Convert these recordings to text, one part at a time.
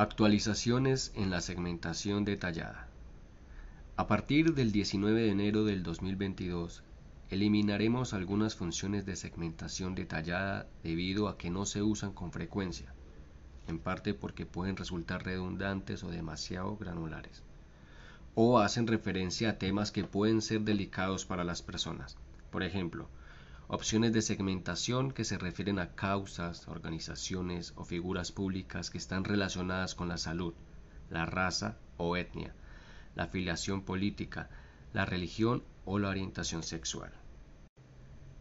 Actualizaciones en la segmentación detallada. A partir del 19 de enero del 2022, eliminaremos algunas funciones de segmentación detallada debido a que no se usan con frecuencia, en parte porque pueden resultar redundantes o demasiado granulares, o hacen referencia a temas que pueden ser delicados para las personas. Por ejemplo, opciones de segmentación que se refieren a causas, organizaciones o figuras públicas que están relacionadas con la salud, la raza o etnia, la afiliación política, la religión o la orientación sexual.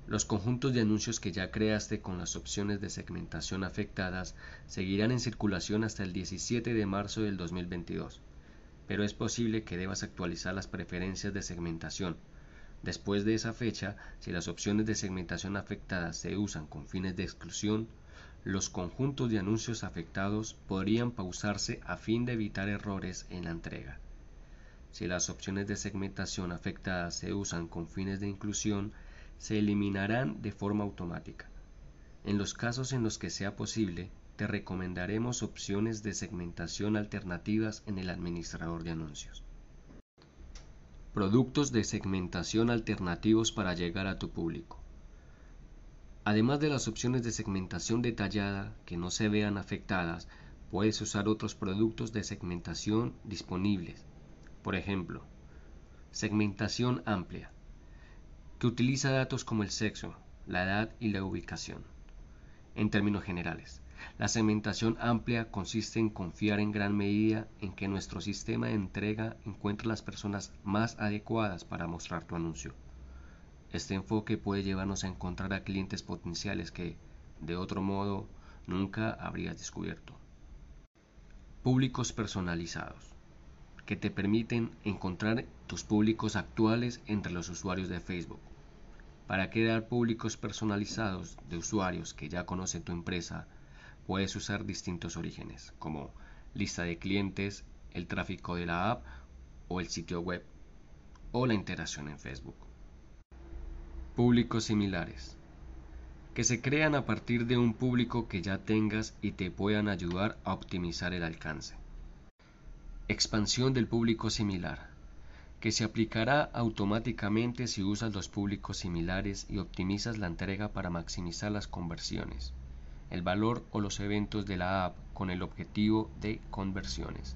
Los conjuntos de anuncios que ya creaste con las opciones de segmentación afectadas seguirán en circulación hasta el 17 de marzo del 2022, pero es posible que debas actualizar las preferencias de segmentación Después de esa fecha, si las opciones de segmentación afectadas se usan con fines de exclusión, los conjuntos de anuncios afectados podrían pausarse a fin de evitar errores en la entrega. Si las opciones de segmentación afectadas se usan con fines de inclusión, se eliminarán de forma automática. En los casos en los que sea posible, te recomendaremos opciones de segmentación alternativas en el administrador de anuncios. Productos de segmentación alternativos para llegar a tu público. Además de las opciones de segmentación detallada que no se vean afectadas, puedes usar otros productos de segmentación disponibles. Por ejemplo, segmentación amplia, que utiliza datos como el sexo, la edad y la ubicación. En términos generales, la segmentación amplia consiste en confiar en gran medida en que nuestro sistema de entrega encuentre las personas más adecuadas para mostrar tu anuncio. Este enfoque puede llevarnos a encontrar a clientes potenciales que, de otro modo, nunca habrías descubierto. Públicos personalizados, que te permiten encontrar tus públicos actuales entre los usuarios de Facebook. Para crear públicos personalizados de usuarios que ya conocen tu empresa, puedes usar distintos orígenes, como lista de clientes, el tráfico de la app o el sitio web, o la interacción en Facebook. Públicos similares, que se crean a partir de un público que ya tengas y te puedan ayudar a optimizar el alcance. Expansión del público similar, que se aplicará automáticamente si usas los públicos similares y optimizas la entrega para maximizar las conversiones el valor o los eventos de la app con el objetivo de conversiones.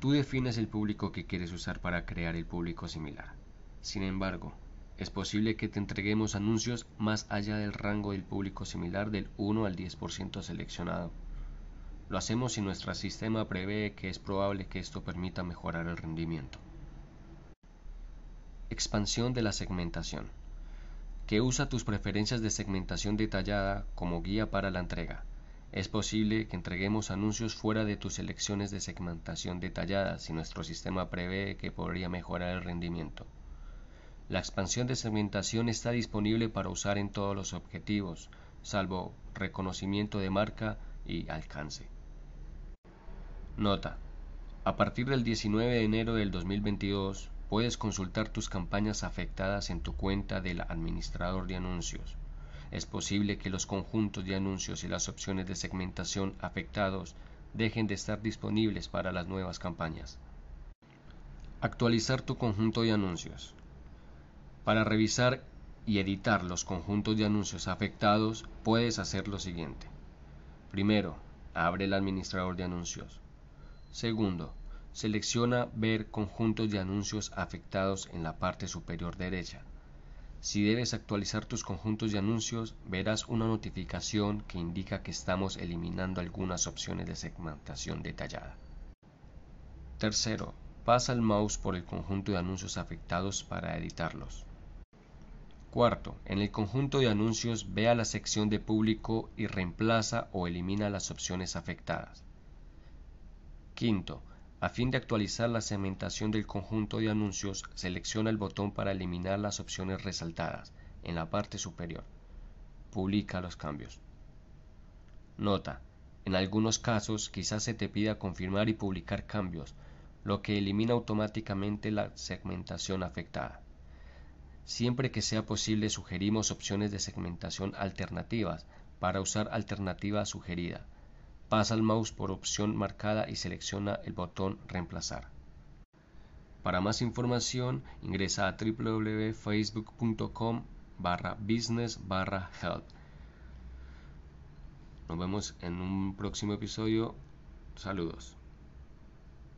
Tú defines el público que quieres usar para crear el público similar. Sin embargo, es posible que te entreguemos anuncios más allá del rango del público similar del 1 al 10% seleccionado. Lo hacemos si nuestro sistema prevé que es probable que esto permita mejorar el rendimiento. Expansión de la segmentación que usa tus preferencias de segmentación detallada como guía para la entrega. Es posible que entreguemos anuncios fuera de tus selecciones de segmentación detallada si nuestro sistema prevé que podría mejorar el rendimiento. La expansión de segmentación está disponible para usar en todos los objetivos, salvo reconocimiento de marca y alcance. Nota. A partir del 19 de enero del 2022, Puedes consultar tus campañas afectadas en tu cuenta del administrador de anuncios. Es posible que los conjuntos de anuncios y las opciones de segmentación afectados dejen de estar disponibles para las nuevas campañas. Actualizar tu conjunto de anuncios. Para revisar y editar los conjuntos de anuncios afectados, puedes hacer lo siguiente. Primero, abre el administrador de anuncios. Segundo, Selecciona Ver conjuntos de anuncios afectados en la parte superior derecha. Si debes actualizar tus conjuntos de anuncios, verás una notificación que indica que estamos eliminando algunas opciones de segmentación detallada. Tercero, pasa el mouse por el conjunto de anuncios afectados para editarlos. Cuarto, en el conjunto de anuncios ve a la sección de público y reemplaza o elimina las opciones afectadas. Quinto, a fin de actualizar la segmentación del conjunto de anuncios, selecciona el botón para eliminar las opciones resaltadas en la parte superior. Publica los cambios. Nota. En algunos casos quizás se te pida confirmar y publicar cambios, lo que elimina automáticamente la segmentación afectada. Siempre que sea posible sugerimos opciones de segmentación alternativas para usar alternativa sugerida Pasa el mouse por opción marcada y selecciona el botón reemplazar. Para más información ingresa a www.facebook.com barra business barra help. Nos vemos en un próximo episodio. Saludos.